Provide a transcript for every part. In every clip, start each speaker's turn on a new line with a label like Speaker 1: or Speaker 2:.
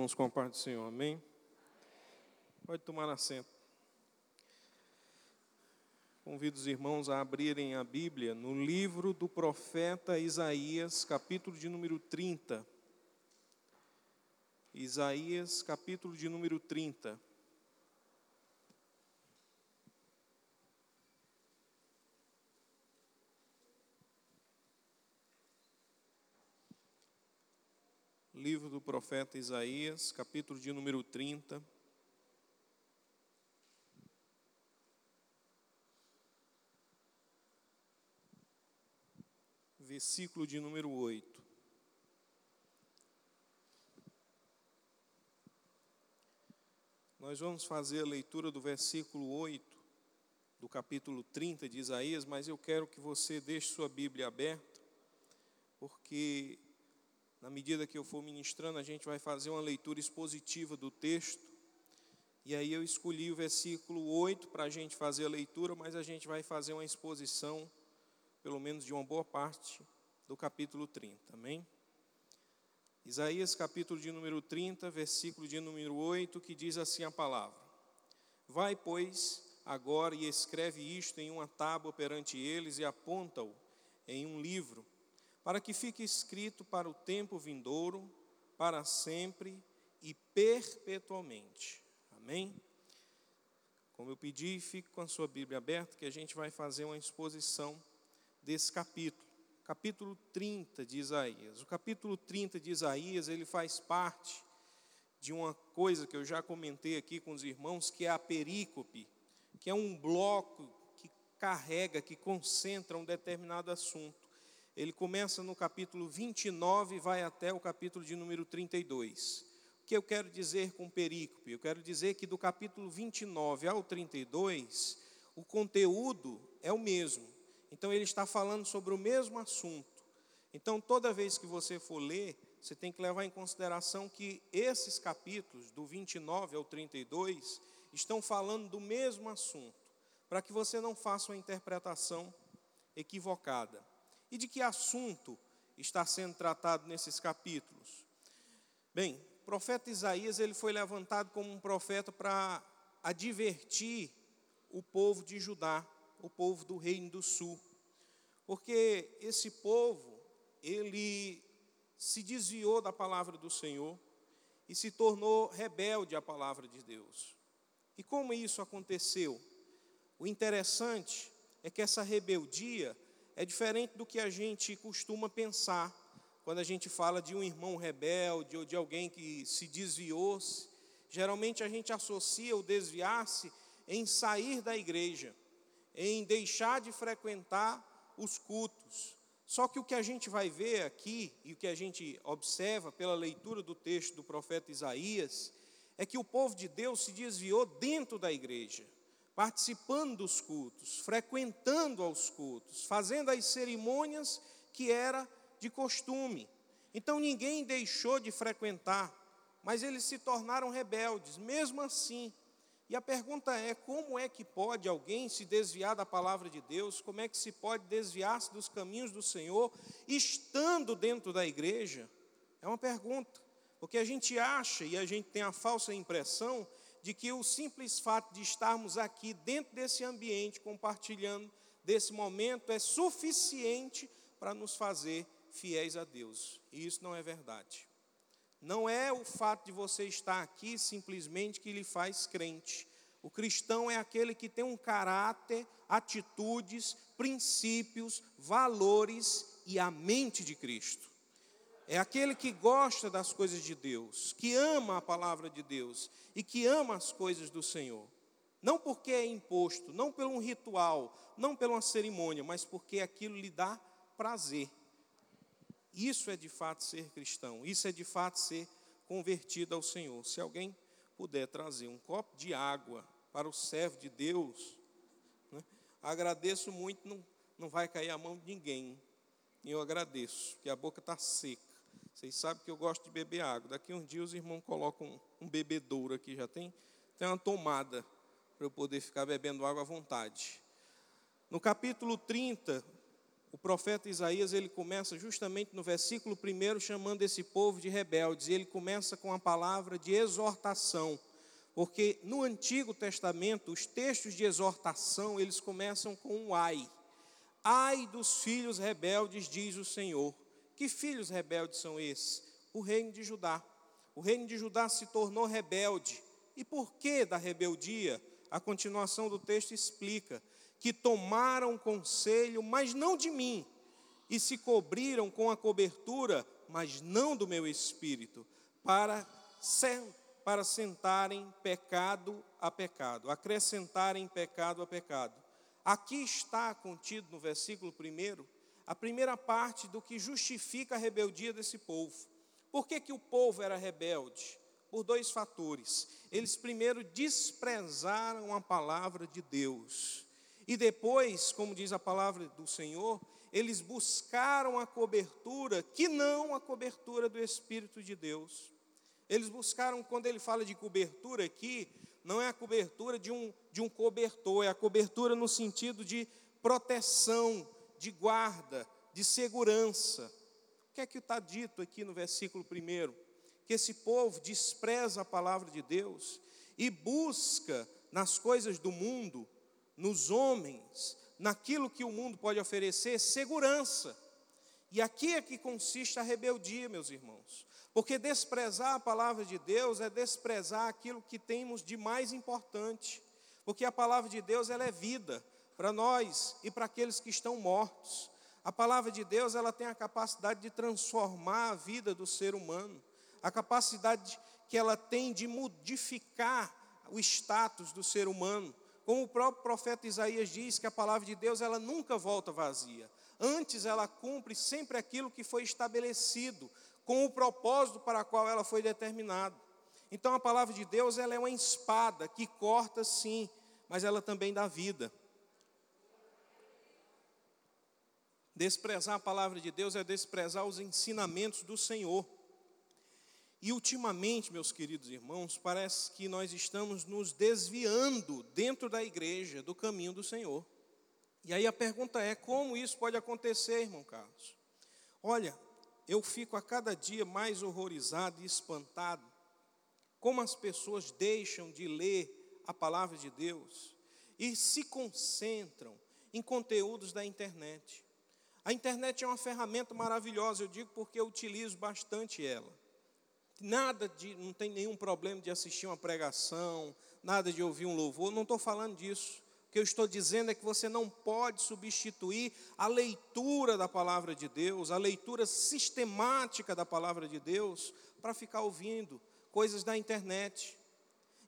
Speaker 1: Vamos com a parte do Senhor, amém? Pode tomar assento. Convido os irmãos a abrirem a Bíblia no livro do profeta Isaías, capítulo de número 30. Isaías, capítulo de número 30. Livro do profeta Isaías, capítulo de número 30. Versículo de número 8. Nós vamos fazer a leitura do versículo 8 do capítulo 30 de Isaías, mas eu quero que você deixe sua Bíblia aberta, porque na medida que eu for ministrando, a gente vai fazer uma leitura expositiva do texto. E aí eu escolhi o versículo 8 para a gente fazer a leitura, mas a gente vai fazer uma exposição, pelo menos de uma boa parte, do capítulo 30. Amém? Isaías capítulo de número 30, versículo de número 8, que diz assim a palavra: Vai, pois, agora e escreve isto em uma tábua perante eles e aponta-o em um livro para que fique escrito para o tempo vindouro, para sempre e perpetuamente. Amém? Como eu pedi, fique com a sua Bíblia aberta, que a gente vai fazer uma exposição desse capítulo. Capítulo 30 de Isaías. O capítulo 30 de Isaías, ele faz parte de uma coisa que eu já comentei aqui com os irmãos, que é a perícope, que é um bloco que carrega, que concentra um determinado assunto. Ele começa no capítulo 29 e vai até o capítulo de número 32. O que eu quero dizer com perícope? Eu quero dizer que do capítulo 29 ao 32, o conteúdo é o mesmo. Então ele está falando sobre o mesmo assunto. Então toda vez que você for ler, você tem que levar em consideração que esses capítulos, do 29 ao 32, estão falando do mesmo assunto, para que você não faça uma interpretação equivocada. E de que assunto está sendo tratado nesses capítulos? Bem, o profeta Isaías ele foi levantado como um profeta para advertir o povo de Judá, o povo do reino do sul. Porque esse povo, ele se desviou da palavra do Senhor e se tornou rebelde à palavra de Deus. E como isso aconteceu? O interessante é que essa rebeldia é diferente do que a gente costuma pensar quando a gente fala de um irmão rebelde ou de alguém que se desviou-se. Geralmente a gente associa o desviar-se em sair da igreja, em deixar de frequentar os cultos. Só que o que a gente vai ver aqui e o que a gente observa pela leitura do texto do profeta Isaías é que o povo de Deus se desviou dentro da igreja participando dos cultos, frequentando aos cultos, fazendo as cerimônias que era de costume. Então ninguém deixou de frequentar, mas eles se tornaram rebeldes, mesmo assim. E a pergunta é: como é que pode alguém se desviar da palavra de Deus? Como é que se pode desviar-se dos caminhos do Senhor estando dentro da igreja? É uma pergunta, porque a gente acha e a gente tem a falsa impressão de que o simples fato de estarmos aqui dentro desse ambiente, compartilhando desse momento, é suficiente para nos fazer fiéis a Deus. E isso não é verdade. Não é o fato de você estar aqui simplesmente que lhe faz crente. O cristão é aquele que tem um caráter, atitudes, princípios, valores e a mente de Cristo é aquele que gosta das coisas de Deus, que ama a palavra de Deus e que ama as coisas do Senhor. Não porque é imposto, não pelo um ritual, não pela uma cerimônia, mas porque aquilo lhe dá prazer. Isso é de fato ser cristão, isso é de fato ser convertido ao Senhor. Se alguém puder trazer um copo de água para o servo de Deus, né, agradeço muito, não, não vai cair a mão de ninguém. E eu agradeço, que a boca está seca. Vocês sabem que eu gosto de beber água. Daqui uns dias os irmãos colocam um, um bebedouro aqui, já tem, tem uma tomada para eu poder ficar bebendo água à vontade. No capítulo 30, o profeta Isaías ele começa justamente no versículo 1 chamando esse povo de rebeldes, e ele começa com a palavra de exortação, porque no Antigo Testamento os textos de exortação, eles começam com um ai. Ai dos filhos rebeldes, diz o Senhor. Que filhos rebeldes são esses? O reino de Judá. O reino de Judá se tornou rebelde. E por que da rebeldia? A continuação do texto explica que tomaram conselho, mas não de mim, e se cobriram com a cobertura, mas não do meu espírito, para, para sentarem pecado a pecado, acrescentarem pecado a pecado. Aqui está contido no versículo 1 a primeira parte do que justifica a rebeldia desse povo. Por que, que o povo era rebelde? Por dois fatores. Eles primeiro desprezaram a palavra de Deus. E depois, como diz a palavra do Senhor, eles buscaram a cobertura que não a cobertura do Espírito de Deus. Eles buscaram, quando ele fala de cobertura aqui, não é a cobertura de um, de um cobertor, é a cobertura no sentido de proteção, de guarda, de segurança. O que é que está dito aqui no versículo 1? Que esse povo despreza a palavra de Deus e busca nas coisas do mundo nos homens, naquilo que o mundo pode oferecer, segurança. E aqui é que consiste a rebeldia, meus irmãos. Porque desprezar a palavra de Deus é desprezar aquilo que temos de mais importante. Porque a palavra de Deus ela é vida para nós e para aqueles que estão mortos. A palavra de Deus ela tem a capacidade de transformar a vida do ser humano, a capacidade que ela tem de modificar o status do ser humano. Como o próprio profeta Isaías diz que a palavra de Deus ela nunca volta vazia. Antes ela cumpre sempre aquilo que foi estabelecido, com o propósito para qual ela foi determinada. Então a palavra de Deus ela é uma espada que corta sim, mas ela também dá vida. Desprezar a palavra de Deus é desprezar os ensinamentos do Senhor. E ultimamente, meus queridos irmãos, parece que nós estamos nos desviando dentro da igreja do caminho do Senhor. E aí a pergunta é: como isso pode acontecer, irmão Carlos? Olha, eu fico a cada dia mais horrorizado e espantado como as pessoas deixam de ler a palavra de Deus e se concentram em conteúdos da internet. A internet é uma ferramenta maravilhosa, eu digo porque eu utilizo bastante ela nada de, não tem nenhum problema de assistir uma pregação, nada de ouvir um louvor, não estou falando disso. O que eu estou dizendo é que você não pode substituir a leitura da palavra de Deus, a leitura sistemática da palavra de Deus, para ficar ouvindo coisas da internet.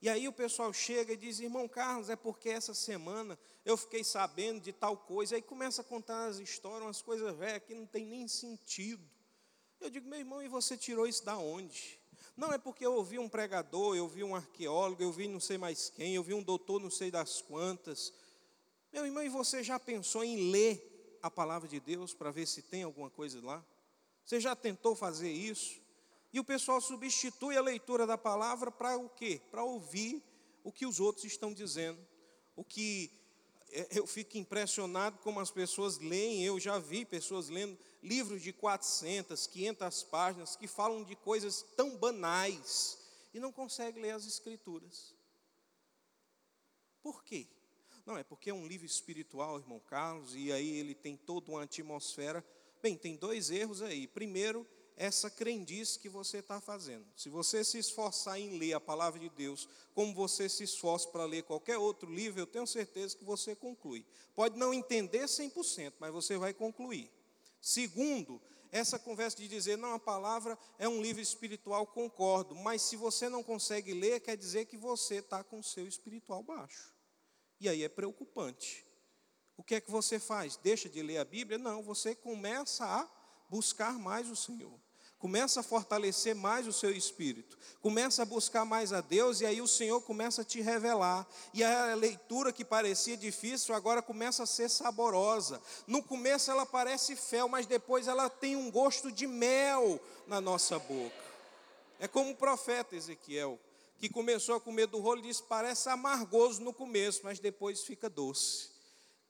Speaker 1: E aí o pessoal chega e diz, irmão Carlos, é porque essa semana eu fiquei sabendo de tal coisa. Aí começa a contar as histórias, umas coisas velhas que não tem nem sentido. Eu digo, meu irmão, e você tirou isso da onde? Não é porque eu ouvi um pregador, eu ouvi um arqueólogo, eu vi não sei mais quem, eu vi um doutor não sei das quantas. Meu irmão, e você já pensou em ler a palavra de Deus para ver se tem alguma coisa lá? Você já tentou fazer isso? E o pessoal substitui a leitura da palavra para o quê? Para ouvir o que os outros estão dizendo. O que é, eu fico impressionado como as pessoas leem, eu já vi pessoas lendo livros de 400, 500 páginas que falam de coisas tão banais e não conseguem ler as escrituras. Por quê? Não, é porque é um livro espiritual, irmão Carlos, e aí ele tem toda uma atmosfera. Bem, tem dois erros aí. Primeiro, essa crendice que você está fazendo. Se você se esforçar em ler a palavra de Deus, como você se esforça para ler qualquer outro livro, eu tenho certeza que você conclui. Pode não entender 100%, mas você vai concluir. Segundo, essa conversa de dizer, não, a palavra é um livro espiritual, concordo, mas se você não consegue ler, quer dizer que você está com o seu espiritual baixo. E aí é preocupante. O que é que você faz? Deixa de ler a Bíblia? Não, você começa a buscar mais o Senhor. Começa a fortalecer mais o seu espírito. Começa a buscar mais a Deus e aí o Senhor começa a te revelar. E a leitura que parecia difícil agora começa a ser saborosa. No começo ela parece fel, mas depois ela tem um gosto de mel na nossa boca. É como o profeta Ezequiel, que começou a comer do rolo e disse: parece amargoso no começo, mas depois fica doce.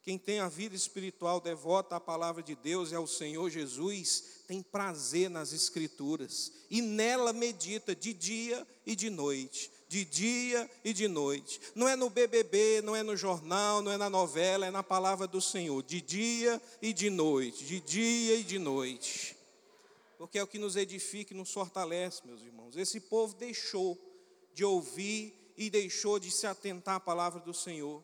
Speaker 1: Quem tem a vida espiritual devota à palavra de Deus e ao Senhor Jesus, tem prazer nas Escrituras e nela medita de dia e de noite, de dia e de noite. Não é no BBB, não é no jornal, não é na novela, é na palavra do Senhor, de dia e de noite, de dia e de noite. Porque é o que nos edifica e nos fortalece, meus irmãos. Esse povo deixou de ouvir e deixou de se atentar à palavra do Senhor.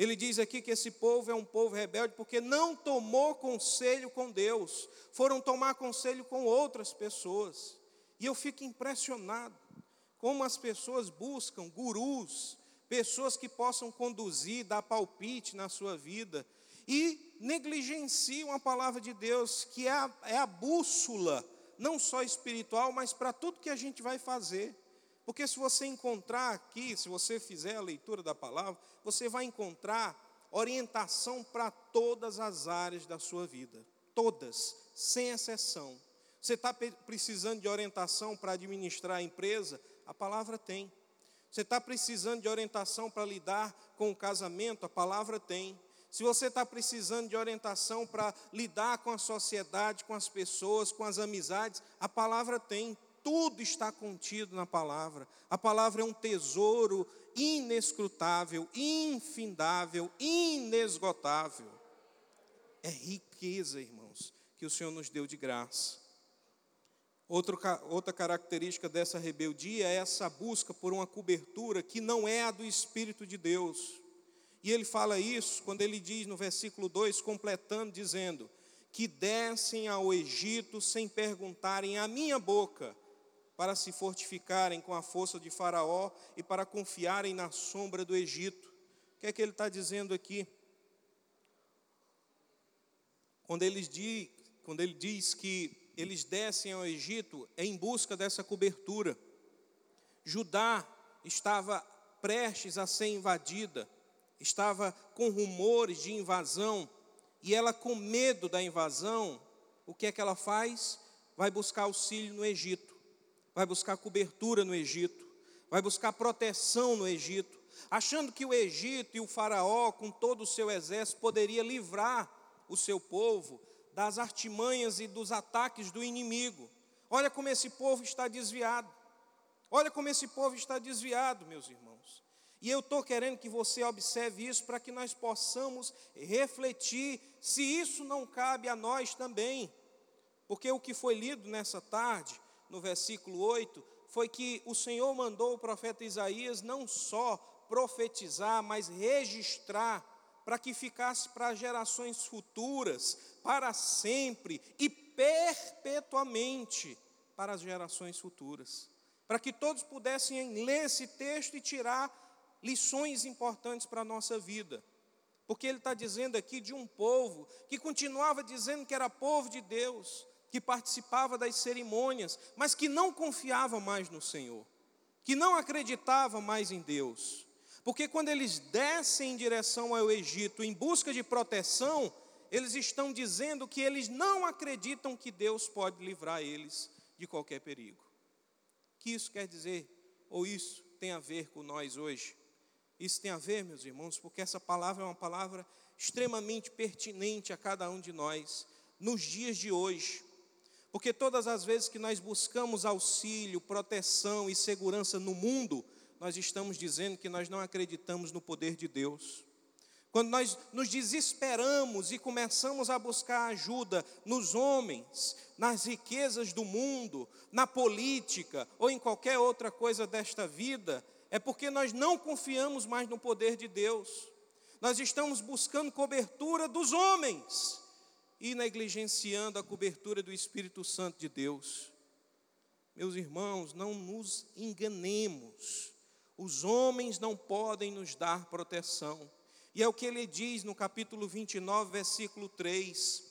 Speaker 1: Ele diz aqui que esse povo é um povo rebelde porque não tomou conselho com Deus, foram tomar conselho com outras pessoas. E eu fico impressionado como as pessoas buscam gurus, pessoas que possam conduzir, dar palpite na sua vida, e negligenciam a palavra de Deus, que é a, é a bússola, não só espiritual, mas para tudo que a gente vai fazer. Porque se você encontrar aqui, se você fizer a leitura da palavra, você vai encontrar orientação para todas as áreas da sua vida. Todas, sem exceção. Você está precisando de orientação para administrar a empresa? A palavra tem. Você está precisando de orientação para lidar com o casamento? A palavra tem. Se você está precisando de orientação para lidar com a sociedade, com as pessoas, com as amizades, a palavra tem tudo está contido na palavra. A palavra é um tesouro inescrutável, infindável, inesgotável. É riqueza, irmãos, que o Senhor nos deu de graça. Outro, outra característica dessa rebeldia é essa busca por uma cobertura que não é a do Espírito de Deus. E ele fala isso quando ele diz no versículo 2, completando, dizendo: Que descem ao Egito sem perguntarem a minha boca, para se fortificarem com a força de Faraó e para confiarem na sombra do Egito. O que é que ele está dizendo aqui? Quando, eles diz, quando ele diz que eles descem ao Egito é em busca dessa cobertura. Judá estava prestes a ser invadida, estava com rumores de invasão, e ela, com medo da invasão, o que é que ela faz? Vai buscar auxílio no Egito vai buscar cobertura no Egito, vai buscar proteção no Egito, achando que o Egito e o Faraó, com todo o seu exército, poderia livrar o seu povo das artimanhas e dos ataques do inimigo. Olha como esse povo está desviado. Olha como esse povo está desviado, meus irmãos. E eu estou querendo que você observe isso para que nós possamos refletir se isso não cabe a nós também. Porque o que foi lido nessa tarde no versículo 8, foi que o Senhor mandou o profeta Isaías não só profetizar, mas registrar, para que ficasse para gerações futuras, para sempre e perpetuamente para as gerações futuras. Para que todos pudessem ler esse texto e tirar lições importantes para a nossa vida. Porque ele está dizendo aqui de um povo que continuava dizendo que era povo de Deus, que participava das cerimônias, mas que não confiava mais no Senhor, que não acreditava mais em Deus. Porque quando eles descem em direção ao Egito em busca de proteção, eles estão dizendo que eles não acreditam que Deus pode livrar eles de qualquer perigo. O que isso quer dizer? Ou isso tem a ver com nós hoje? Isso tem a ver, meus irmãos, porque essa palavra é uma palavra extremamente pertinente a cada um de nós nos dias de hoje. Porque todas as vezes que nós buscamos auxílio, proteção e segurança no mundo, nós estamos dizendo que nós não acreditamos no poder de Deus. Quando nós nos desesperamos e começamos a buscar ajuda nos homens, nas riquezas do mundo, na política ou em qualquer outra coisa desta vida, é porque nós não confiamos mais no poder de Deus. Nós estamos buscando cobertura dos homens e negligenciando a cobertura do Espírito Santo de Deus. Meus irmãos, não nos enganemos. Os homens não podem nos dar proteção. E é o que ele diz no capítulo 29, versículo 3.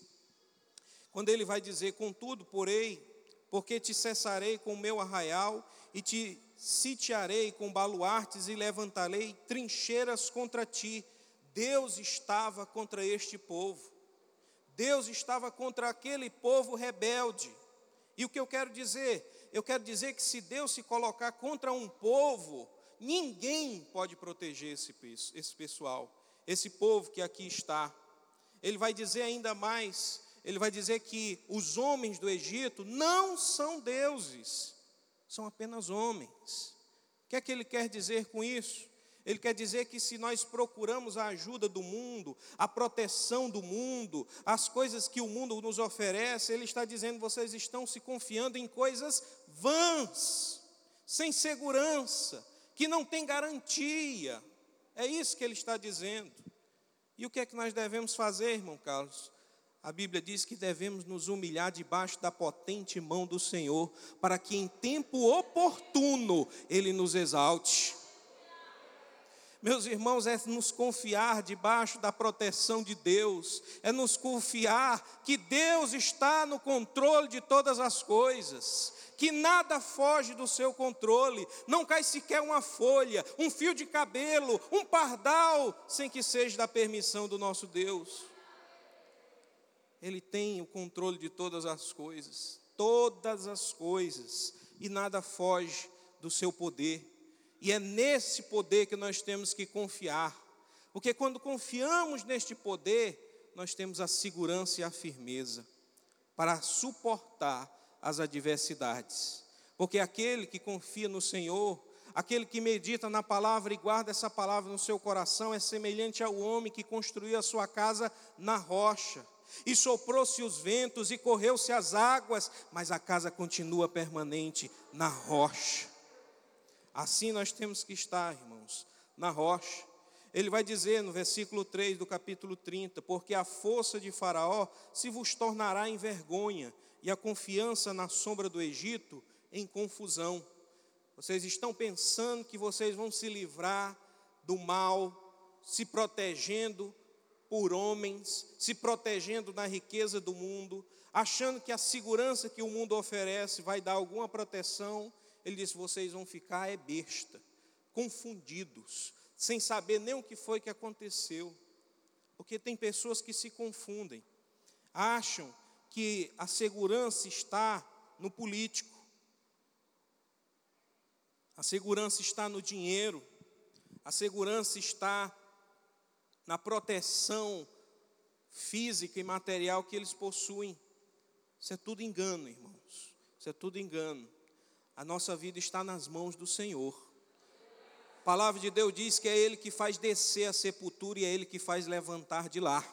Speaker 1: Quando ele vai dizer: Contudo, porém, porque te cessarei com o meu arraial e te sitiarei com baluartes e levantarei trincheiras contra ti. Deus estava contra este povo. Deus estava contra aquele povo rebelde. E o que eu quero dizer? Eu quero dizer que se Deus se colocar contra um povo, ninguém pode proteger esse, esse pessoal, esse povo que aqui está. Ele vai dizer ainda mais: ele vai dizer que os homens do Egito não são deuses, são apenas homens. O que é que ele quer dizer com isso? Ele quer dizer que se nós procuramos a ajuda do mundo, a proteção do mundo, as coisas que o mundo nos oferece, ele está dizendo: vocês estão se confiando em coisas vãs, sem segurança, que não tem garantia. É isso que ele está dizendo. E o que é que nós devemos fazer, irmão Carlos? A Bíblia diz que devemos nos humilhar debaixo da potente mão do Senhor, para que em tempo oportuno Ele nos exalte. Meus irmãos, é nos confiar debaixo da proteção de Deus, é nos confiar que Deus está no controle de todas as coisas, que nada foge do seu controle, não cai sequer uma folha, um fio de cabelo, um pardal, sem que seja da permissão do nosso Deus. Ele tem o controle de todas as coisas, todas as coisas, e nada foge do seu poder. E é nesse poder que nós temos que confiar. Porque quando confiamos neste poder, nós temos a segurança e a firmeza para suportar as adversidades. Porque aquele que confia no Senhor, aquele que medita na palavra e guarda essa palavra no seu coração, é semelhante ao homem que construiu a sua casa na rocha. E soprou-se os ventos e correu-se as águas, mas a casa continua permanente na rocha. Assim nós temos que estar, irmãos, na rocha. Ele vai dizer no versículo 3 do capítulo 30: Porque a força de Faraó se vos tornará em vergonha, e a confiança na sombra do Egito em confusão. Vocês estão pensando que vocês vão se livrar do mal, se protegendo por homens, se protegendo da riqueza do mundo, achando que a segurança que o mundo oferece vai dar alguma proteção ele disse: vocês vão ficar é besta, confundidos, sem saber nem o que foi que aconteceu. Porque tem pessoas que se confundem, acham que a segurança está no político, a segurança está no dinheiro, a segurança está na proteção física e material que eles possuem. Isso é tudo engano, irmãos. Isso é tudo engano a nossa vida está nas mãos do Senhor. A palavra de Deus diz que é Ele que faz descer a sepultura e é Ele que faz levantar de lá.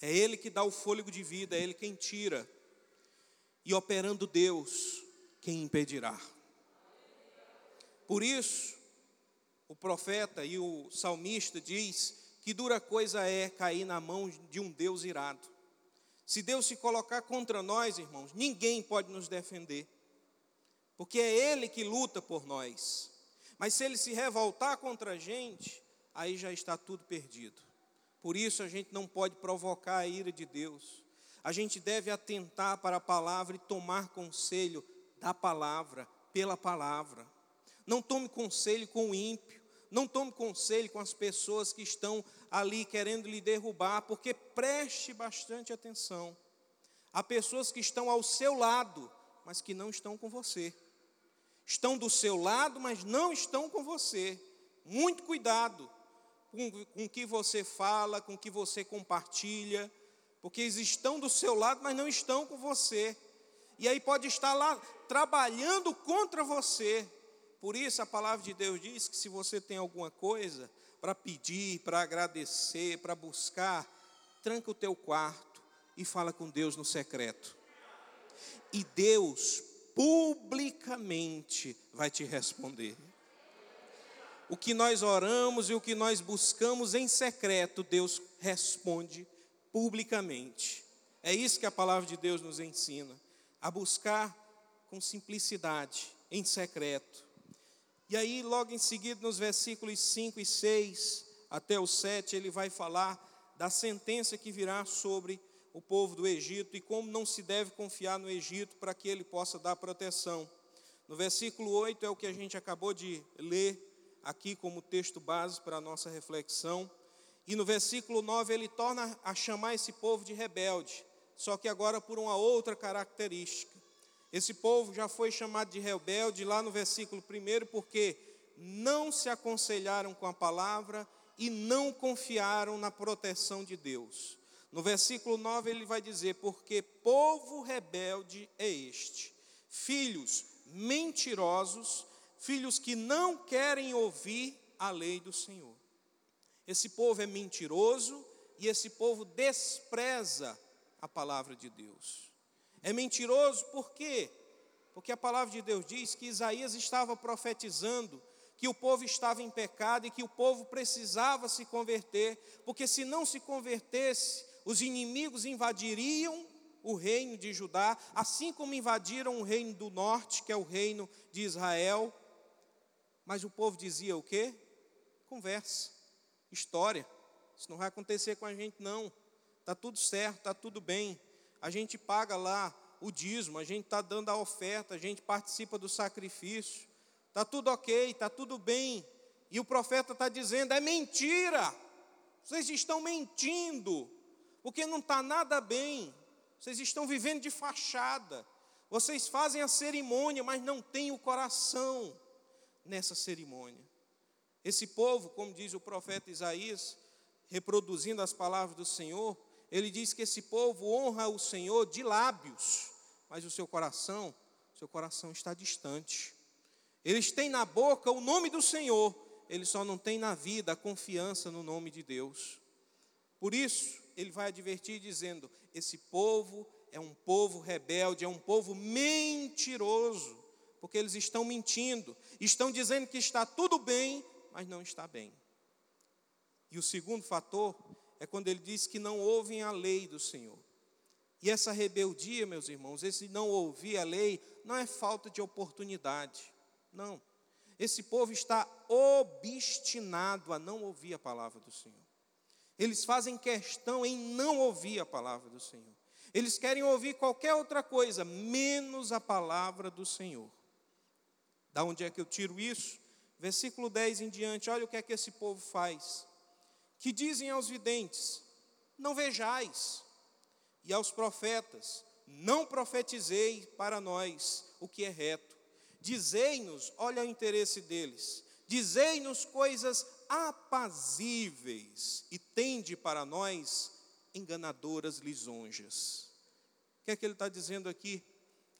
Speaker 1: É Ele que dá o fôlego de vida, é Ele quem tira. E operando Deus, quem impedirá? Por isso, o profeta e o salmista diz que dura coisa é cair na mão de um Deus irado. Se Deus se colocar contra nós, irmãos, ninguém pode nos defender, porque é Ele que luta por nós. Mas se Ele se revoltar contra a gente, aí já está tudo perdido. Por isso a gente não pode provocar a ira de Deus. A gente deve atentar para a palavra e tomar conselho da palavra, pela palavra. Não tome conselho com o ímpio, não tome conselho com as pessoas que estão ali querendo lhe derrubar, porque preste bastante atenção. Há pessoas que estão ao seu lado, mas que não estão com você. Estão do seu lado, mas não estão com você. Muito cuidado com o que você fala, com o que você compartilha, porque eles estão do seu lado, mas não estão com você. E aí pode estar lá trabalhando contra você. Por isso a palavra de Deus diz que se você tem alguma coisa, para pedir, para agradecer, para buscar, tranca o teu quarto e fala com Deus no secreto. E Deus publicamente vai te responder. O que nós oramos e o que nós buscamos em secreto, Deus responde publicamente. É isso que a palavra de Deus nos ensina, a buscar com simplicidade, em secreto, e aí, logo em seguida, nos versículos 5 e 6 até o 7, ele vai falar da sentença que virá sobre o povo do Egito e como não se deve confiar no Egito para que ele possa dar proteção. No versículo 8 é o que a gente acabou de ler aqui como texto base para a nossa reflexão. E no versículo 9 ele torna a chamar esse povo de rebelde, só que agora por uma outra característica. Esse povo já foi chamado de rebelde lá no versículo 1, porque não se aconselharam com a palavra e não confiaram na proteção de Deus. No versículo 9 ele vai dizer: Porque povo rebelde é este, filhos mentirosos, filhos que não querem ouvir a lei do Senhor. Esse povo é mentiroso e esse povo despreza a palavra de Deus. É mentiroso por quê? Porque a palavra de Deus diz que Isaías estava profetizando que o povo estava em pecado e que o povo precisava se converter, porque se não se convertesse, os inimigos invadiriam o reino de Judá, assim como invadiram o reino do norte, que é o reino de Israel. Mas o povo dizia o quê? Conversa, história. Isso não vai acontecer com a gente, não. Está tudo certo, está tudo bem. A gente paga lá o dízimo, a gente está dando a oferta, a gente participa do sacrifício. Está tudo ok, está tudo bem. E o profeta está dizendo: é mentira. Vocês estão mentindo, porque não está nada bem. Vocês estão vivendo de fachada. Vocês fazem a cerimônia, mas não têm o coração nessa cerimônia. Esse povo, como diz o profeta Isaías, reproduzindo as palavras do Senhor, ele diz que esse povo honra o Senhor de lábios, mas o seu coração, seu coração está distante. Eles têm na boca o nome do Senhor, eles só não têm na vida a confiança no nome de Deus. Por isso, ele vai advertir dizendo: esse povo é um povo rebelde, é um povo mentiroso, porque eles estão mentindo, estão dizendo que está tudo bem, mas não está bem. E o segundo fator é quando ele diz que não ouvem a lei do Senhor. E essa rebeldia, meus irmãos, esse não ouvir a lei, não é falta de oportunidade. Não. Esse povo está obstinado a não ouvir a palavra do Senhor. Eles fazem questão em não ouvir a palavra do Senhor. Eles querem ouvir qualquer outra coisa, menos a palavra do Senhor. Da onde é que eu tiro isso? Versículo 10 em diante, olha o que é que esse povo faz. Que dizem aos videntes: Não vejais, e aos profetas: Não profetizei para nós o que é reto Dizei-nos, olha o interesse deles, dizei-nos coisas apazíveis e tende para nós enganadoras lisonjas. O que é que ele está dizendo aqui?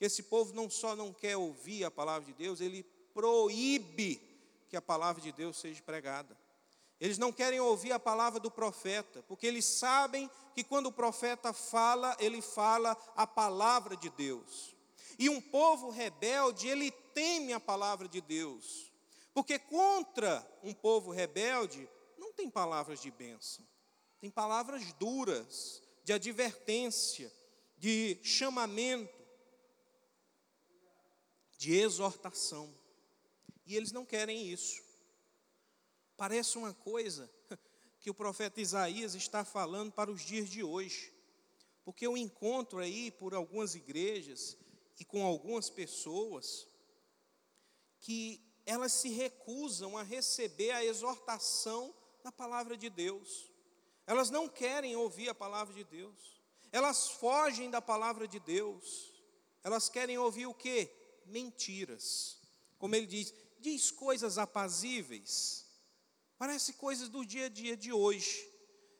Speaker 1: Esse povo não só não quer ouvir a palavra de Deus, ele proíbe que a palavra de Deus seja pregada. Eles não querem ouvir a palavra do profeta, porque eles sabem que quando o profeta fala, ele fala a palavra de Deus. E um povo rebelde, ele teme a palavra de Deus. Porque contra um povo rebelde, não tem palavras de bênção, tem palavras duras, de advertência, de chamamento, de exortação. E eles não querem isso. Parece uma coisa que o profeta Isaías está falando para os dias de hoje. Porque eu encontro aí por algumas igrejas e com algumas pessoas que elas se recusam a receber a exortação da palavra de Deus. Elas não querem ouvir a palavra de Deus. Elas fogem da palavra de Deus. Elas querem ouvir o que? Mentiras. Como ele diz, diz coisas apazíveis. Parece coisas do dia a dia de hoje.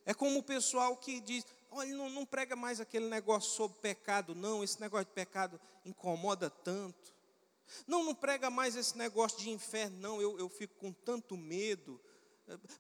Speaker 1: É como o pessoal que diz: olha, não, não prega mais aquele negócio sobre pecado, não. Esse negócio de pecado incomoda tanto. Não, não prega mais esse negócio de inferno, não, eu, eu fico com tanto medo.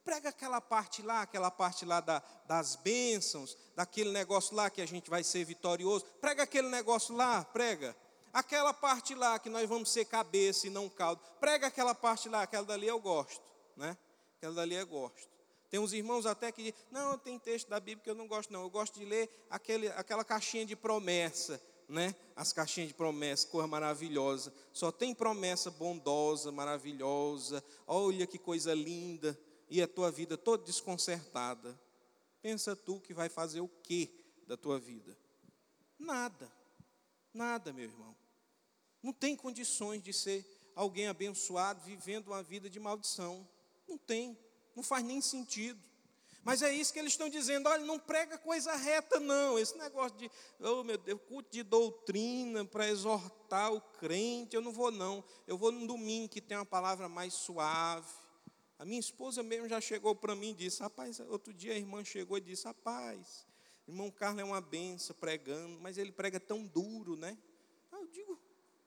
Speaker 1: Prega aquela parte lá, aquela parte lá da, das bênçãos, daquele negócio lá que a gente vai ser vitorioso. Prega aquele negócio lá, prega. Aquela parte lá que nós vamos ser cabeça e não caldo. Prega aquela parte lá, aquela dali eu gosto, né? Aquela dali eu gosto. Tem uns irmãos até que dizem, não, tem texto da Bíblia que eu não gosto, não. Eu gosto de ler aquele, aquela caixinha de promessa né? As caixinhas de promessa, coisa maravilhosa. Só tem promessa bondosa, maravilhosa. Olha que coisa linda. E a tua vida toda desconcertada. Pensa tu que vai fazer o que da tua vida? Nada. Nada, meu irmão. Não tem condições de ser alguém abençoado vivendo uma vida de maldição. Não tem. Não faz nem sentido. Mas é isso que eles estão dizendo: olha, não prega coisa reta, não. Esse negócio de, oh meu Deus, culto de doutrina para exortar o crente, eu não vou, não. Eu vou no domingo que tem uma palavra mais suave. A minha esposa mesmo já chegou para mim e disse: Rapaz, outro dia a irmã chegou e disse: Rapaz, irmão Carlos é uma benção pregando, mas ele prega tão duro, né? Eu digo: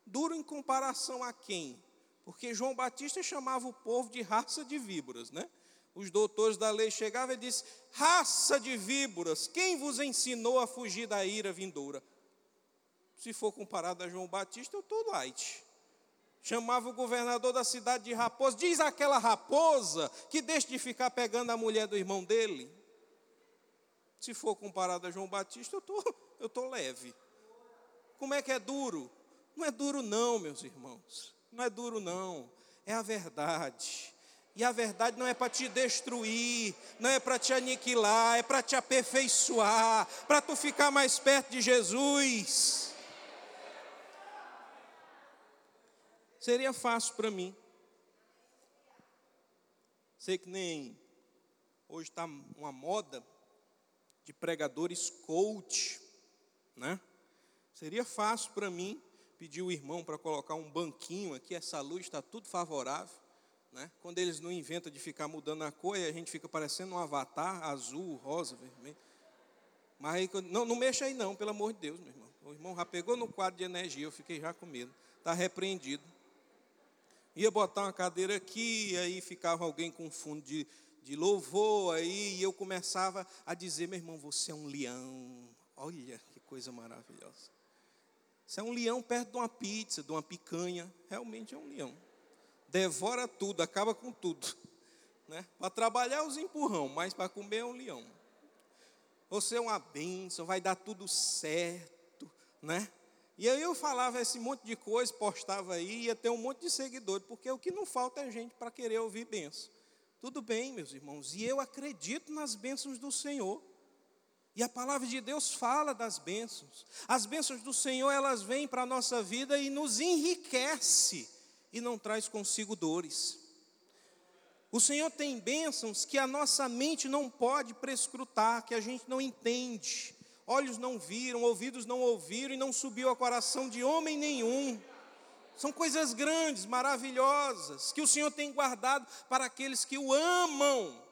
Speaker 1: Duro em comparação a quem? Porque João Batista chamava o povo de raça de víboras, né? Os doutores da lei chegavam e disseram: Raça de víboras, quem vos ensinou a fugir da ira vindoura? Se for comparado a João Batista, eu estou light chamava o governador da cidade de raposa. Diz aquela raposa que deixe de ficar pegando a mulher do irmão dele. Se for comparado a João Batista, eu tô, eu tô leve. Como é que é duro? Não é duro não, meus irmãos. Não é duro não. É a verdade. E a verdade não é para te destruir, não é para te aniquilar, é para te aperfeiçoar, para tu ficar mais perto de Jesus. Seria fácil para mim. Sei que nem hoje está uma moda de pregadores coach, né? Seria fácil para mim pedir o irmão para colocar um banquinho aqui, essa luz está tudo favorável, né? Quando eles não inventam de ficar mudando a cor, a gente fica parecendo um avatar azul, rosa, vermelho. Mas aí, não, não mexa aí não, pelo amor de Deus, meu irmão. O irmão já pegou no quadro de energia, eu fiquei já com medo. Está repreendido ia botar uma cadeira aqui, aí ficava alguém com fundo de, de louvor, aí e eu começava a dizer, meu irmão, você é um leão. Olha que coisa maravilhosa. Você é um leão perto de uma pizza, de uma picanha. Realmente é um leão. Devora tudo, acaba com tudo. Né? Para trabalhar os empurrão, mas para comer é um leão. Você é uma bênção, vai dar tudo certo, né? E aí eu falava esse monte de coisa, postava aí, ia ter um monte de seguidores, porque o que não falta é gente para querer ouvir bênção. Tudo bem, meus irmãos, e eu acredito nas bênçãos do Senhor. E a palavra de Deus fala das bênçãos. As bênçãos do Senhor, elas vêm para a nossa vida e nos enriquece e não traz consigo dores. O Senhor tem bênçãos que a nossa mente não pode prescrutar, que a gente não entende olhos não viram, ouvidos não ouviram e não subiu ao coração de homem nenhum. São coisas grandes, maravilhosas, que o Senhor tem guardado para aqueles que o amam.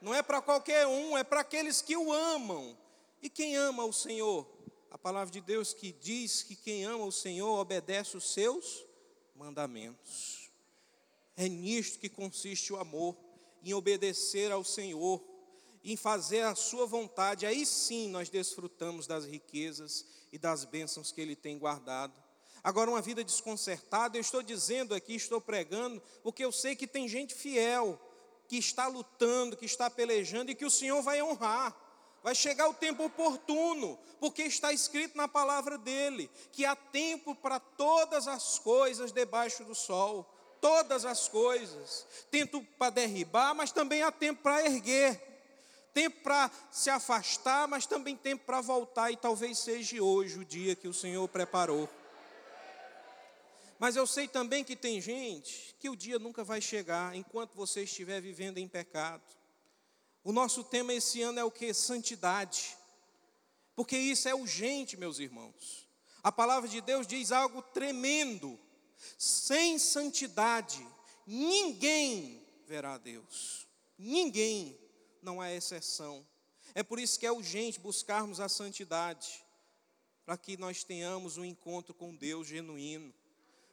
Speaker 1: Não é para qualquer um, é para aqueles que o amam. E quem ama o Senhor? A palavra de Deus que diz que quem ama o Senhor obedece os seus mandamentos. É nisto que consiste o amor, em obedecer ao Senhor em fazer a sua vontade, aí sim nós desfrutamos das riquezas e das bênçãos que Ele tem guardado. Agora, uma vida desconcertada, eu estou dizendo aqui, estou pregando, porque eu sei que tem gente fiel, que está lutando, que está pelejando e que o Senhor vai honrar. Vai chegar o tempo oportuno, porque está escrito na palavra dele que há tempo para todas as coisas debaixo do sol, todas as coisas. Tempo para derribar, mas também há tempo para erguer tempo para se afastar, mas também tempo para voltar, e talvez seja hoje o dia que o Senhor preparou. Mas eu sei também que tem gente que o dia nunca vai chegar enquanto você estiver vivendo em pecado. O nosso tema esse ano é o que? Santidade. Porque isso é urgente, meus irmãos. A palavra de Deus diz algo tremendo. Sem santidade, ninguém verá Deus. Ninguém não há exceção. É por isso que é urgente buscarmos a santidade, para que nós tenhamos um encontro com Deus genuíno,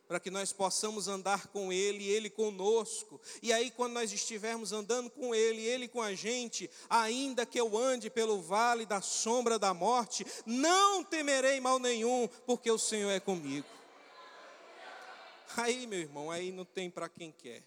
Speaker 1: para que nós possamos andar com Ele e Ele conosco. E aí, quando nós estivermos andando com Ele, Ele com a gente, ainda que eu ande pelo vale da sombra da morte, não temerei mal nenhum, porque o Senhor é comigo. Aí, meu irmão, aí não tem para quem quer.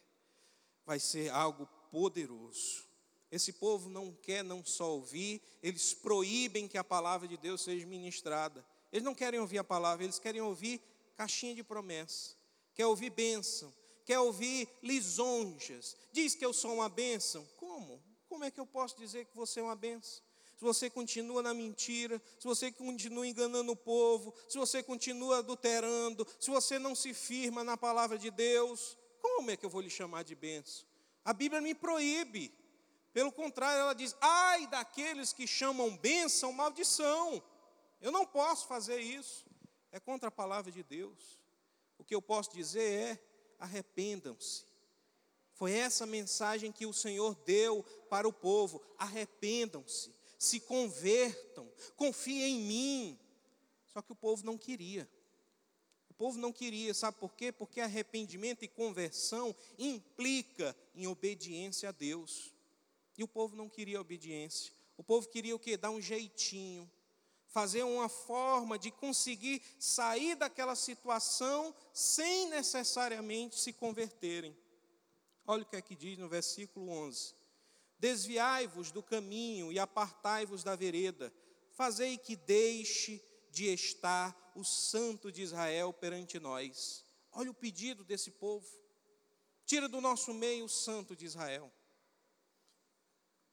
Speaker 1: Vai ser algo poderoso. Esse povo não quer não só ouvir, eles proíbem que a palavra de Deus seja ministrada. Eles não querem ouvir a palavra, eles querem ouvir caixinha de promessa, quer ouvir bênção, quer ouvir lisonjas. Diz que eu sou uma bênção. Como? Como é que eu posso dizer que você é uma bênção? Se você continua na mentira, se você continua enganando o povo, se você continua adulterando, se você não se firma na palavra de Deus, como é que eu vou lhe chamar de bênção? A Bíblia me proíbe. Pelo contrário, ela diz: ai daqueles que chamam bênção maldição. Eu não posso fazer isso. É contra a palavra de Deus. O que eu posso dizer é: arrependam-se. Foi essa mensagem que o Senhor deu para o povo: arrependam-se, se convertam, confiem em mim. Só que o povo não queria. O povo não queria, sabe por quê? Porque arrependimento e conversão implica em obediência a Deus. E o povo não queria obediência. O povo queria o quê? Dar um jeitinho, fazer uma forma de conseguir sair daquela situação sem necessariamente se converterem. Olha o que é que diz no versículo 11: Desviai-vos do caminho e apartai-vos da vereda, fazei que deixe de estar o Santo de Israel perante nós. Olha o pedido desse povo. Tira do nosso meio o Santo de Israel.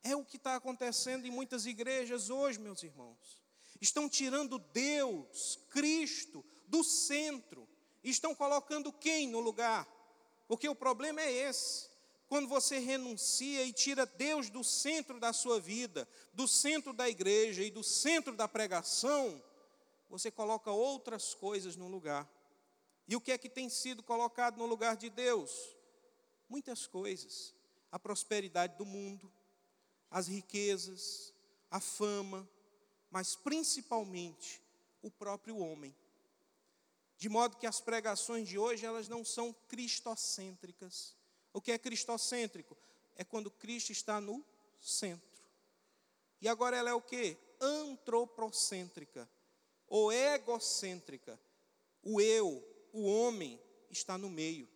Speaker 1: É o que está acontecendo em muitas igrejas hoje, meus irmãos. Estão tirando Deus, Cristo, do centro. Estão colocando quem no lugar? Porque o problema é esse. Quando você renuncia e tira Deus do centro da sua vida, do centro da igreja e do centro da pregação, você coloca outras coisas no lugar. E o que é que tem sido colocado no lugar de Deus? Muitas coisas. A prosperidade do mundo, as riquezas, a fama, mas principalmente o próprio homem. De modo que as pregações de hoje, elas não são cristocêntricas. O que é cristocêntrico? É quando Cristo está no centro. E agora ela é o que? Antropocêntrica ou egocêntrica. O eu, o homem, está no meio.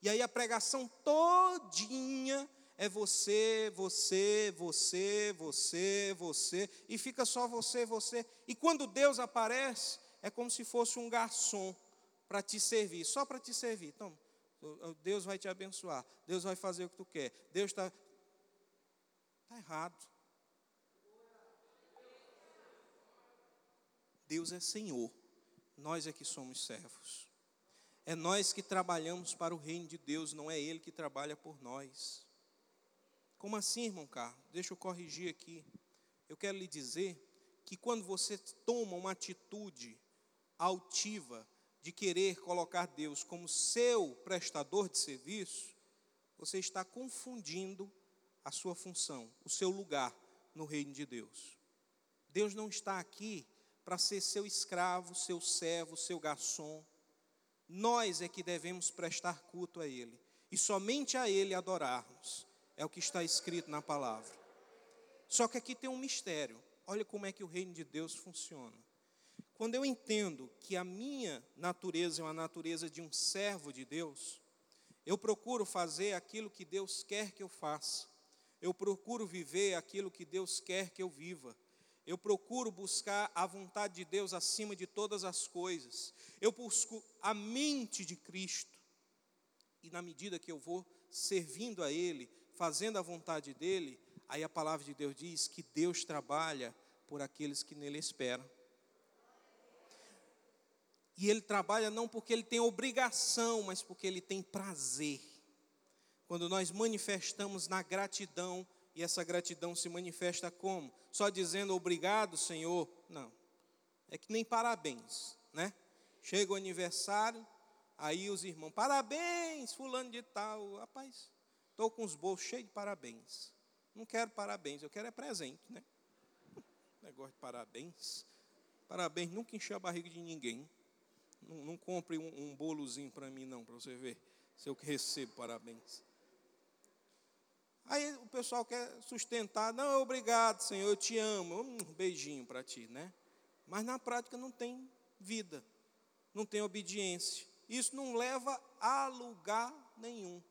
Speaker 1: E aí a pregação todinha é você, você, você, você, você, e fica só você, você. E quando Deus aparece, é como se fosse um garçom para te servir, só para te servir. Então, Deus vai te abençoar, Deus vai fazer o que tu quer. Deus está. Está errado. Deus é Senhor, nós é que somos servos. É nós que trabalhamos para o reino de Deus, não é Ele que trabalha por nós. Como assim, irmão Carlos? Deixa eu corrigir aqui. Eu quero lhe dizer que quando você toma uma atitude altiva de querer colocar Deus como seu prestador de serviço, você está confundindo a sua função, o seu lugar no reino de Deus. Deus não está aqui para ser seu escravo, seu servo, seu garçom. Nós é que devemos prestar culto a Ele e somente a Ele adorarmos. É o que está escrito na palavra. Só que aqui tem um mistério. Olha como é que o reino de Deus funciona. Quando eu entendo que a minha natureza é uma natureza de um servo de Deus, eu procuro fazer aquilo que Deus quer que eu faça. Eu procuro viver aquilo que Deus quer que eu viva. Eu procuro buscar a vontade de Deus acima de todas as coisas. Eu busco a mente de Cristo. E na medida que eu vou servindo a Ele, fazendo a vontade dEle, aí a palavra de Deus diz que Deus trabalha por aqueles que nele esperam. E Ele trabalha não porque Ele tem obrigação, mas porque Ele tem prazer. Quando nós manifestamos na gratidão e essa gratidão se manifesta como? Só dizendo obrigado, Senhor? Não. É que nem parabéns, né? Chega o aniversário, aí os irmãos, parabéns, fulano de tal. Rapaz, estou com os bolsos cheios de parabéns. Não quero parabéns, eu quero é presente, né? Negócio de parabéns. Parabéns nunca encheu a barriga de ninguém. Não, não compre um, um bolozinho para mim, não, para você ver se eu recebo parabéns. Aí o pessoal quer sustentar, não, obrigado, Senhor, eu te amo, um beijinho para ti, né? Mas na prática não tem vida, não tem obediência. Isso não leva a lugar nenhum.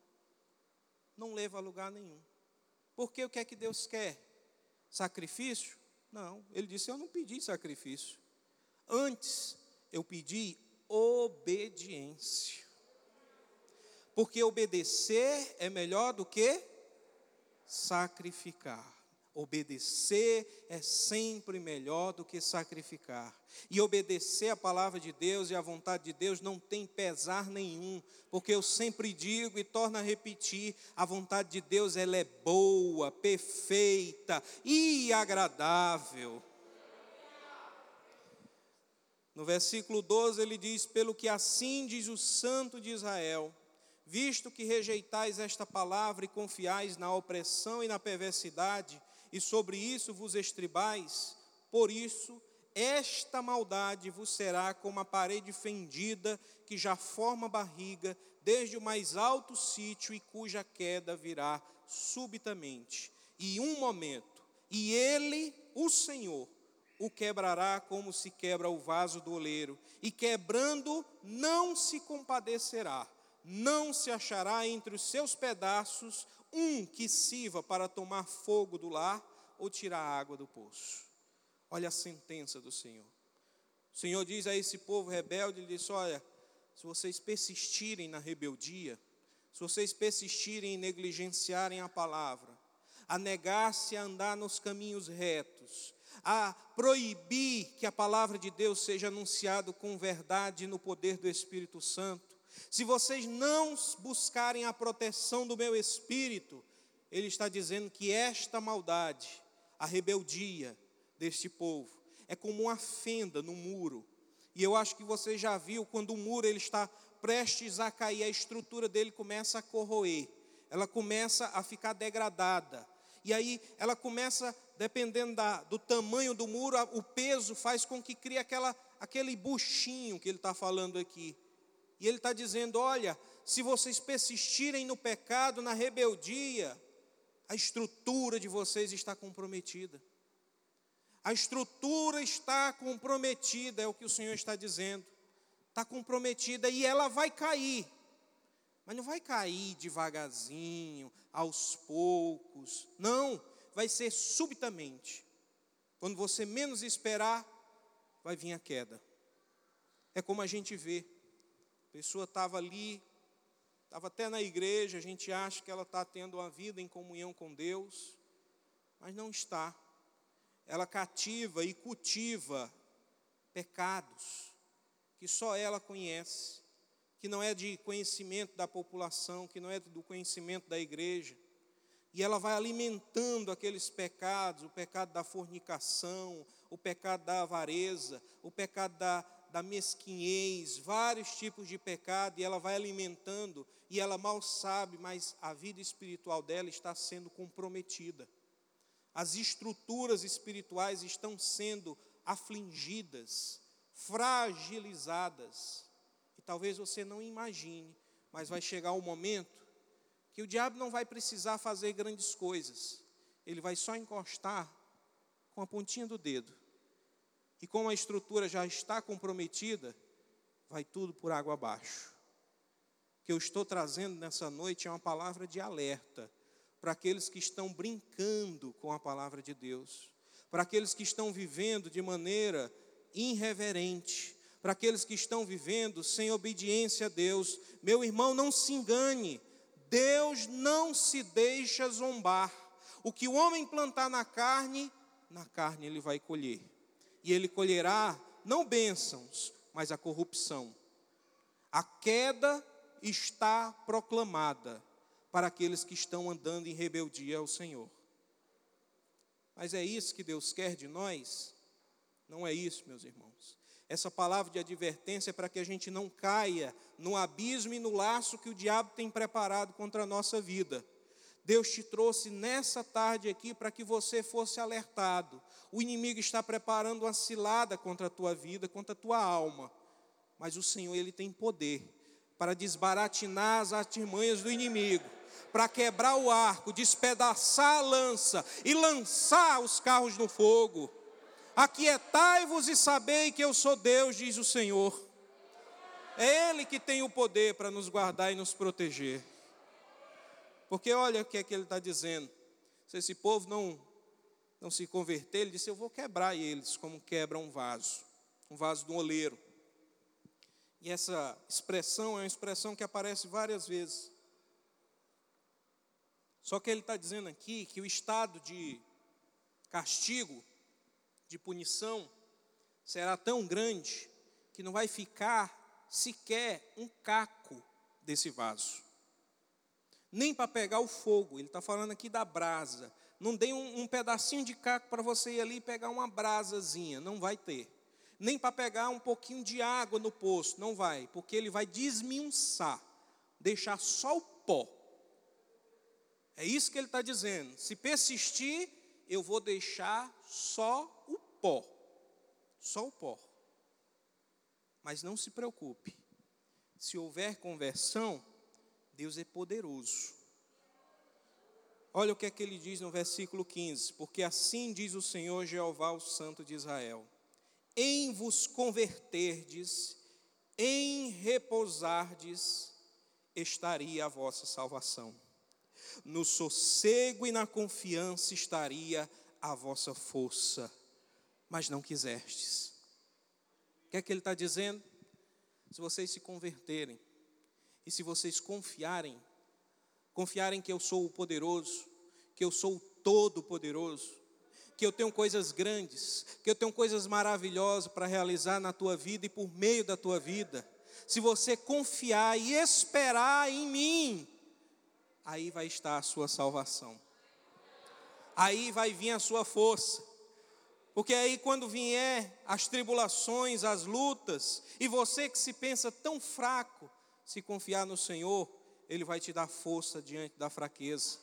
Speaker 1: Não leva a lugar nenhum. Porque o que é que Deus quer? Sacrifício? Não, ele disse: Eu não pedi sacrifício. Antes, eu pedi obediência. Porque obedecer é melhor do que sacrificar. Obedecer é sempre melhor do que sacrificar. E obedecer a palavra de Deus e a vontade de Deus não tem pesar nenhum, porque eu sempre digo e torno a repetir, a vontade de Deus ela é boa, perfeita e agradável. No versículo 12 ele diz: "Pelo que assim diz o santo de Israel: Visto que rejeitais esta palavra e confiais na opressão e na perversidade, e sobre isso vos estribais, por isso esta maldade vos será como a parede fendida que já forma barriga desde o mais alto sítio e cuja queda virá subitamente. E um momento, e ele, o Senhor, o quebrará como se quebra o vaso do oleiro, e quebrando não se compadecerá, não se achará entre os seus pedaços um que sirva para tomar fogo do lar ou tirar água do poço. Olha a sentença do Senhor. O Senhor diz a esse povo rebelde, ele diz: Olha, se vocês persistirem na rebeldia, se vocês persistirem em negligenciarem a palavra, a negar-se a andar nos caminhos retos, a proibir que a palavra de Deus seja anunciada com verdade no poder do Espírito Santo, se vocês não buscarem a proteção do meu espírito, ele está dizendo que esta maldade, a rebeldia deste povo, é como uma fenda no muro. E eu acho que você já viu quando o muro ele está prestes a cair, a estrutura dele começa a corroer, ela começa a ficar degradada. E aí ela começa, dependendo da, do tamanho do muro, o peso faz com que crie aquela, aquele buchinho que ele está falando aqui. E ele está dizendo: olha, se vocês persistirem no pecado, na rebeldia, a estrutura de vocês está comprometida. A estrutura está comprometida, é o que o Senhor está dizendo. Está comprometida e ela vai cair. Mas não vai cair devagarzinho, aos poucos. Não, vai ser subitamente. Quando você menos esperar, vai vir a queda. É como a gente vê. Pessoa estava ali, estava até na igreja, a gente acha que ela está tendo uma vida em comunhão com Deus, mas não está. Ela cativa e cultiva pecados que só ela conhece que não é de conhecimento da população, que não é do conhecimento da igreja. E ela vai alimentando aqueles pecados, o pecado da fornicação, o pecado da avareza, o pecado da, da mesquinhez, vários tipos de pecado, e ela vai alimentando, e ela mal sabe, mas a vida espiritual dela está sendo comprometida. As estruturas espirituais estão sendo afligidas, fragilizadas talvez você não imagine, mas vai chegar o um momento que o diabo não vai precisar fazer grandes coisas, ele vai só encostar com a pontinha do dedo. E como a estrutura já está comprometida, vai tudo por água abaixo. O que eu estou trazendo nessa noite é uma palavra de alerta para aqueles que estão brincando com a palavra de Deus, para aqueles que estão vivendo de maneira irreverente, para aqueles que estão vivendo sem obediência a Deus. Meu irmão, não se engane, Deus não se deixa zombar. O que o homem plantar na carne, na carne ele vai colher. E ele colherá não bênçãos, mas a corrupção. A queda está proclamada para aqueles que estão andando em rebeldia ao Senhor. Mas é isso que Deus quer de nós? Não é isso, meus irmãos essa palavra de advertência para que a gente não caia no abismo e no laço que o diabo tem preparado contra a nossa vida. Deus te trouxe nessa tarde aqui para que você fosse alertado. O inimigo está preparando uma cilada contra a tua vida, contra a tua alma. Mas o Senhor, Ele tem poder para desbaratinar as artimanhas do inimigo, para quebrar o arco, despedaçar a lança e lançar os carros no fogo. Aquietai-vos e sabei que eu sou Deus, diz o Senhor. É Ele que tem o poder para nos guardar e nos proteger. Porque olha o que é que ele está dizendo. Se esse povo não, não se converter, ele disse: Eu vou quebrar eles como quebra um vaso, um vaso de um oleiro. E essa expressão é uma expressão que aparece várias vezes. Só que ele está dizendo aqui que o estado de castigo de punição será tão grande que não vai ficar sequer um caco desse vaso. Nem para pegar o fogo, ele está falando aqui da brasa. Não dê um, um pedacinho de caco para você ir ali e pegar uma brasazinha, não vai ter. Nem para pegar um pouquinho de água no poço, não vai, porque ele vai desminçar deixar só o pó. É isso que ele está dizendo. Se persistir, eu vou deixar só o pó. Só o pó. Mas não se preocupe. Se houver conversão, Deus é poderoso. Olha o que é que ele diz no versículo 15: Porque assim diz o Senhor Jeová, o Santo de Israel: Em vos converterdes, em repousardes, estaria a vossa salvação. No sossego e na confiança estaria a vossa força, mas não quisestes. O que é que ele está dizendo? Se vocês se converterem, e se vocês confiarem, confiarem que eu sou o poderoso, que eu sou o todo-poderoso, que eu tenho coisas grandes, que eu tenho coisas maravilhosas para realizar na tua vida e por meio da tua vida. Se você confiar e esperar em mim, aí vai estar a sua salvação. Aí vai vir a sua força. Porque aí, quando vier as tribulações, as lutas, e você que se pensa tão fraco, se confiar no Senhor, Ele vai te dar força diante da fraqueza.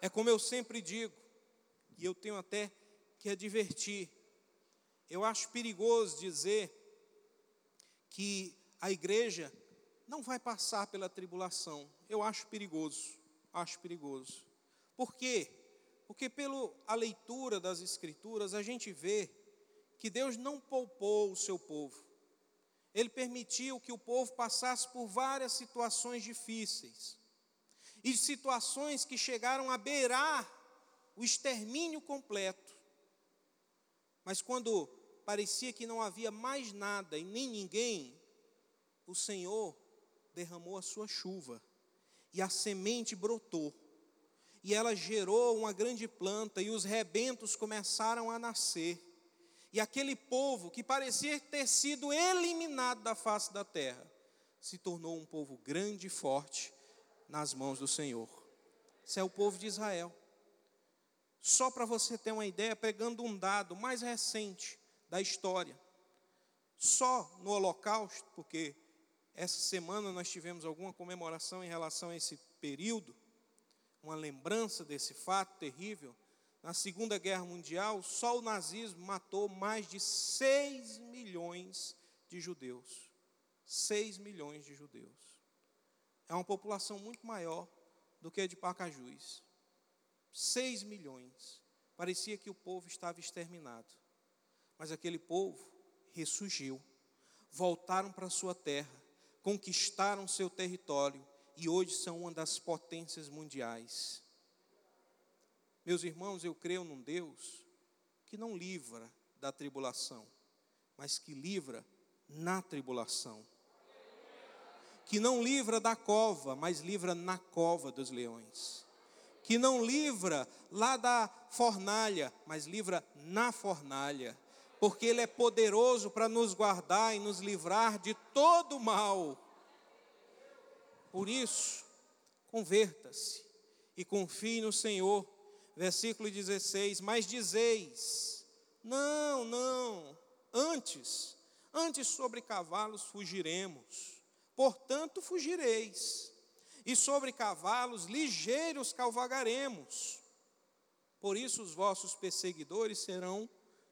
Speaker 1: É como eu sempre digo, e eu tenho até que advertir, eu acho perigoso dizer que a igreja não vai passar pela tribulação. Eu acho perigoso, acho perigoso. Por quê? Porque pela leitura das escrituras a gente vê que Deus não poupou o seu povo ele permitiu que o povo passasse por várias situações difíceis. E situações que chegaram a beirar o extermínio completo. Mas quando parecia que não havia mais nada e nem ninguém, o Senhor derramou a sua chuva e a semente brotou. E ela gerou uma grande planta e os rebentos começaram a nascer. E aquele povo que parecia ter sido eliminado da face da terra, se tornou um povo grande e forte nas mãos do Senhor. Esse é o povo de Israel. Só para você ter uma ideia, pegando um dado mais recente da história. Só no Holocausto, porque essa semana nós tivemos alguma comemoração em relação a esse período, uma lembrança desse fato terrível na Segunda Guerra Mundial, só o nazismo matou mais de 6 milhões de judeus. 6 milhões de judeus. É uma população muito maior do que a de Pacajus. 6 milhões. Parecia que o povo estava exterminado. Mas aquele povo ressurgiu. Voltaram para sua terra, conquistaram seu território e hoje são uma das potências mundiais. Meus irmãos, eu creio num Deus que não livra da tribulação, mas que livra na tribulação. Que não livra da cova, mas livra na cova dos leões. Que não livra lá da fornalha, mas livra na fornalha. Porque Ele é poderoso para nos guardar e nos livrar de todo mal. Por isso, converta-se e confie no Senhor versículo 16: Mas dizeis, não, não, antes, antes sobre cavalos fugiremos, portanto fugireis, e sobre cavalos ligeiros cavalgaremos. Por isso os vossos perseguidores serão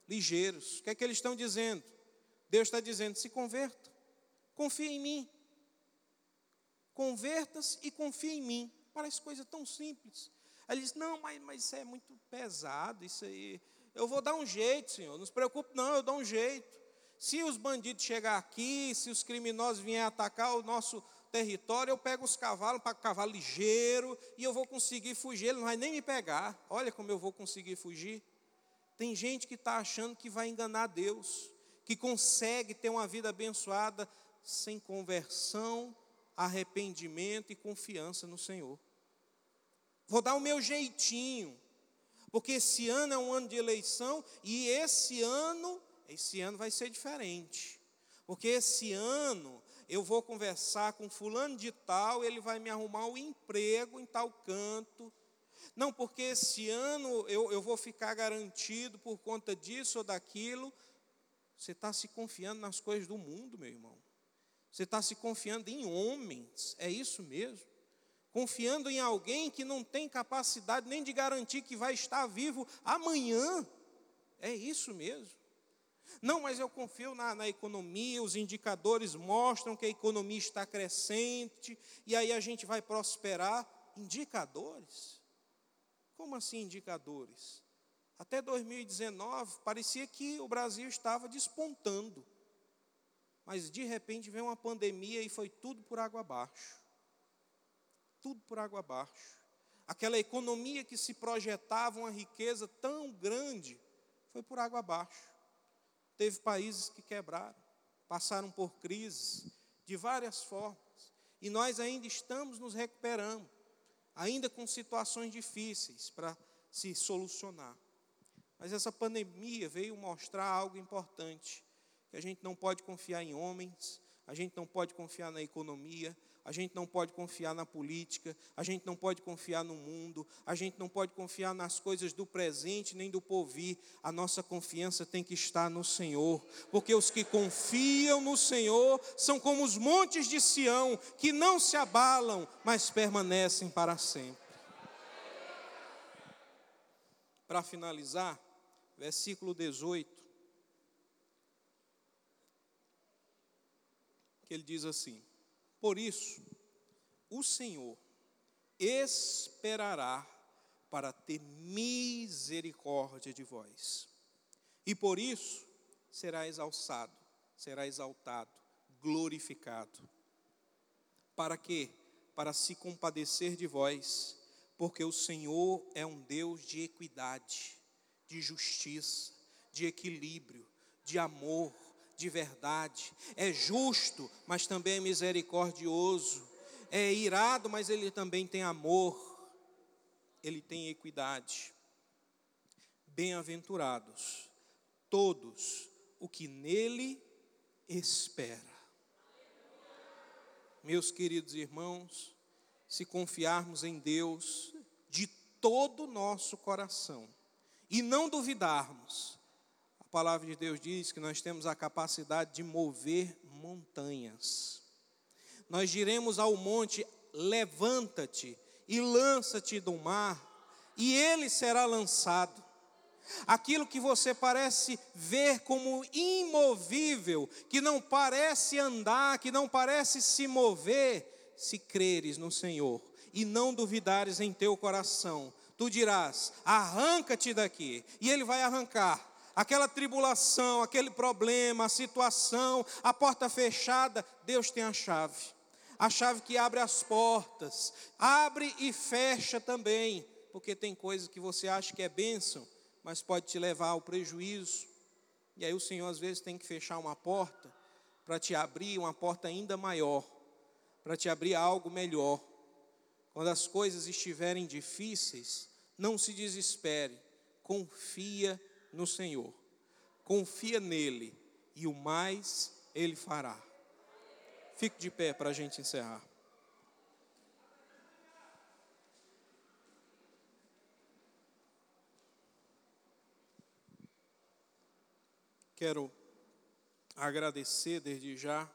Speaker 1: ligeiros. O que é que eles estão dizendo? Deus está dizendo: se converta, confia em mim. Converta-se e confia em mim. Parece coisa tão simples. Aí ele disse: Não, mas, mas isso é muito pesado, isso aí. Eu vou dar um jeito, senhor, não se preocupe, não, eu dou um jeito. Se os bandidos chegar aqui, se os criminosos vierem atacar o nosso território, eu pego os cavalos para cavalo ligeiro e eu vou conseguir fugir, ele não vai nem me pegar. Olha como eu vou conseguir fugir. Tem gente que está achando que vai enganar Deus, que consegue ter uma vida abençoada sem conversão, arrependimento e confiança no Senhor. Vou dar o meu jeitinho. Porque esse ano é um ano de eleição e esse ano, esse ano vai ser diferente. Porque esse ano eu vou conversar com fulano de tal, ele vai me arrumar um emprego em tal canto. Não, porque esse ano eu, eu vou ficar garantido por conta disso ou daquilo. Você está se confiando nas coisas do mundo, meu irmão. Você está se confiando em homens, é isso mesmo? Confiando em alguém que não tem capacidade nem de garantir que vai estar vivo amanhã. É isso mesmo. Não, mas eu confio na, na, economia, os indicadores mostram que a economia está crescente, e aí a gente vai prosperar. Indicadores? Como assim indicadores? Até 2019 parecia que o Brasil estava despontando. Mas de repente veio uma pandemia e foi tudo por água abaixo. Tudo por água abaixo. Aquela economia que se projetava uma riqueza tão grande foi por água abaixo. Teve países que quebraram, passaram por crises de várias formas, e nós ainda estamos nos recuperando, ainda com situações difíceis para se solucionar. Mas essa pandemia veio mostrar algo importante, que a gente não pode confiar em homens, a gente não pode confiar na economia, a gente não pode confiar na política, a gente não pode confiar no mundo, a gente não pode confiar nas coisas do presente nem do porvir. A nossa confiança tem que estar no Senhor, porque os que confiam no Senhor são como os montes de Sião, que não se abalam, mas permanecem para sempre. Para finalizar, versículo 18, que ele diz assim: por isso, o Senhor esperará para ter misericórdia de vós. E por isso será exalçado, será exaltado, glorificado. Para quê? Para se compadecer de vós, porque o Senhor é um Deus de equidade, de justiça, de equilíbrio, de amor, de verdade, é justo, mas também é misericordioso, é irado, mas ele também tem amor, ele tem equidade. Bem-aventurados todos o que nele espera. Meus queridos irmãos, se confiarmos em Deus de todo o nosso coração e não duvidarmos, palavra de Deus diz que nós temos a capacidade de mover montanhas. Nós diremos ao monte: levanta-te e lança-te do mar, e ele será lançado. Aquilo que você parece ver como imovível, que não parece andar, que não parece se mover, se creres no Senhor e não duvidares em teu coração, tu dirás: arranca-te daqui, e ele vai arrancar aquela tribulação, aquele problema, a situação, a porta fechada, Deus tem a chave. A chave que abre as portas, abre e fecha também, porque tem coisas que você acha que é bênção, mas pode te levar ao prejuízo. E aí o Senhor às vezes tem que fechar uma porta para te abrir uma porta ainda maior, para te abrir algo melhor. Quando as coisas estiverem difíceis, não se desespere, confia no Senhor, confia nele e o mais ele fará. Fique de pé para a gente encerrar. Quero agradecer desde já